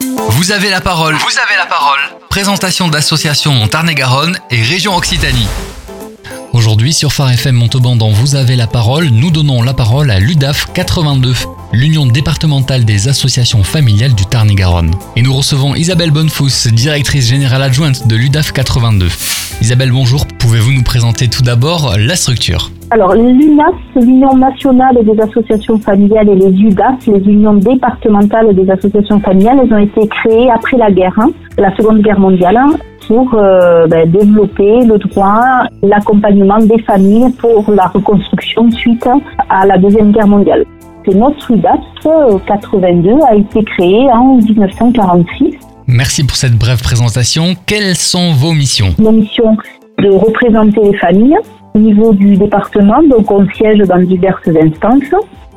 Vous avez la parole. Vous avez la parole. Présentation d'associations en Tarn-et-Garonne et région Occitanie. Aujourd'hui sur Phare FM Montauban dans Vous avez la parole, nous donnons la parole à l'UDAF 82, l'Union départementale des associations familiales du Tarn-et-Garonne. Et nous recevons Isabelle Bonnefous, directrice générale adjointe de l'UDAF 82. Isabelle, bonjour. Pouvez-vous nous présenter tout d'abord la structure? Alors, l'UNAS, l'Union nationale des associations familiales, et les UDAS, les unions départementales des associations familiales, elles ont été créées après la guerre, hein, la Seconde Guerre mondiale, hein, pour euh, ben, développer le droit, l'accompagnement des familles pour la reconstruction suite à la Deuxième Guerre mondiale. C'est notre UDAS 82 euh, a été créé en 1946. Merci pour cette brève présentation. Quelles sont vos missions? Nos missions de représenter les familles, au niveau du département, donc on siège dans diverses instances.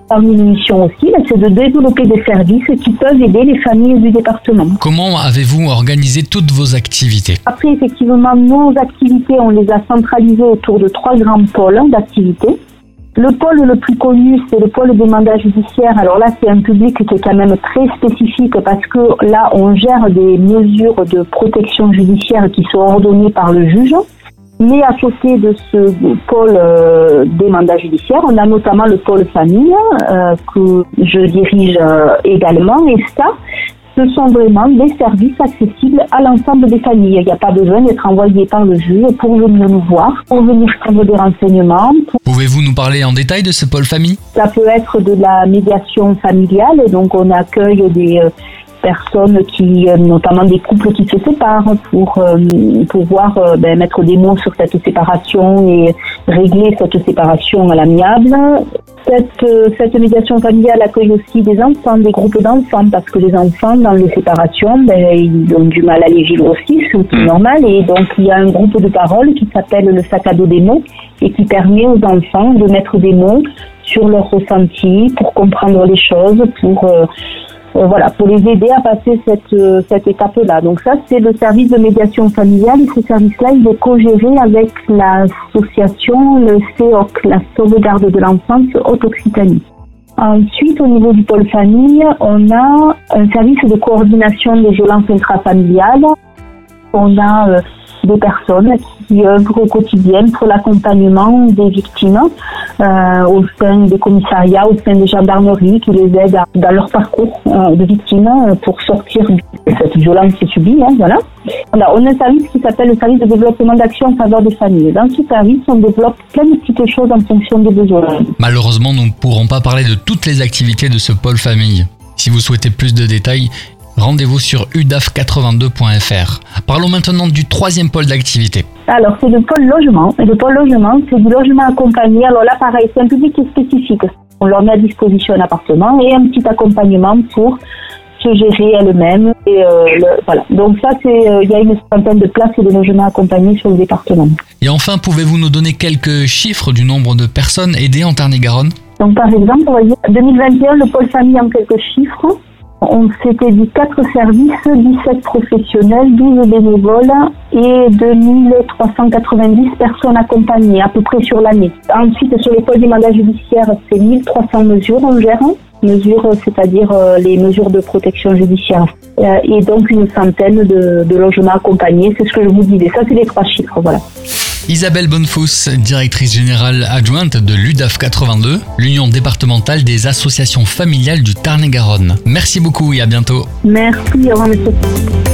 Parmi nos missions aussi, c'est de développer des services qui peuvent aider les familles du département. Comment avez-vous organisé toutes vos activités? Après, effectivement, nos activités, on les a centralisées autour de trois grands pôles d'activités. Le pôle le plus connu, c'est le pôle des mandats judiciaires. Alors là, c'est un public qui est quand même très spécifique parce que là, on gère des mesures de protection judiciaire qui sont ordonnées par le juge. Mais à côté de ce pôle euh, des mandats judiciaires, on a notamment le pôle famille euh, que je dirige euh, également. Et ça, ce sont vraiment des services accessibles à l'ensemble des familles. Il n'y a pas besoin d'être envoyé par le juge pour venir nous voir, pour venir prendre des renseignements. Pouvez-vous nous parler en détail de ce pôle famille? Ça peut être de la médiation familiale, donc on accueille des personnes qui, euh, notamment des couples qui se séparent, pour euh, pouvoir euh, ben, mettre des mots sur cette séparation et régler cette séparation à l'amiable. Cette, cette médiation familiale accueille aussi des enfants, des groupes d'enfants, parce que les enfants, dans les séparations, ben, ils ont du mal à les vivre aussi, c'est mmh. normal. Et donc, il y a un groupe de parole qui s'appelle le sac à dos des mots et qui permet aux enfants de mettre des mots sur leurs ressentis pour comprendre les choses, pour euh, voilà, pour les aider à passer cette, euh, cette étape-là. Donc ça, c'est le service de médiation familiale. Ce service-là, il est co-géré avec l'association, le CEOC, la sauvegarde de l'enfance Haute-Occitanie. Ensuite, au niveau du pôle famille, on a un service de coordination des violences intrafamiliales. On a euh, des personnes qui œuvrent au quotidien pour l'accompagnement des victimes euh, au sein des commissariats, au sein des gendarmeries, qui les aident dans leur parcours euh, de victimes euh, pour sortir de cette violence subie. Hein, voilà. On a un service qui s'appelle le service de développement d'action en faveur des familles. Dans ce service, on développe plein de petites choses en fonction des besoins. Malheureusement, nous ne pourrons pas parler de toutes les activités de ce pôle famille. Si vous souhaitez plus de détails, Rendez-vous sur udaf82.fr. Parlons maintenant du troisième pôle d'activité. Alors, c'est le pôle logement. Et le pôle logement, c'est du logement accompagné. Alors là, pareil, c'est un public spécifique. On leur met à disposition un appartement et un petit accompagnement pour se gérer elle-même. Et euh, voilà. Donc ça, c'est euh, il y a une centaine de places de logement accompagné sur le département. Et enfin, pouvez-vous nous donner quelques chiffres du nombre de personnes aidées en Tarn-et-Garonne? Donc par exemple, on va dire 2021, le pôle famille en quelques chiffres. On s'était dit 4 services, 17 professionnels, 12 bénévoles et 2390 personnes accompagnées à peu près sur l'année. Ensuite, sur l'école des mandats judiciaires, c'est 1300 mesures en gère, mesures, c'est-à-dire euh, les mesures de protection judiciaire. Euh, et donc une centaine de, de logements accompagnés, c'est ce que je vous disais. Ça, c'est les trois chiffres, voilà. Isabelle Bonnefous, directrice générale adjointe de l'UDAF 82, l'Union départementale des associations familiales du Tarn-et-Garonne. Merci beaucoup et à bientôt. Merci, au revoir.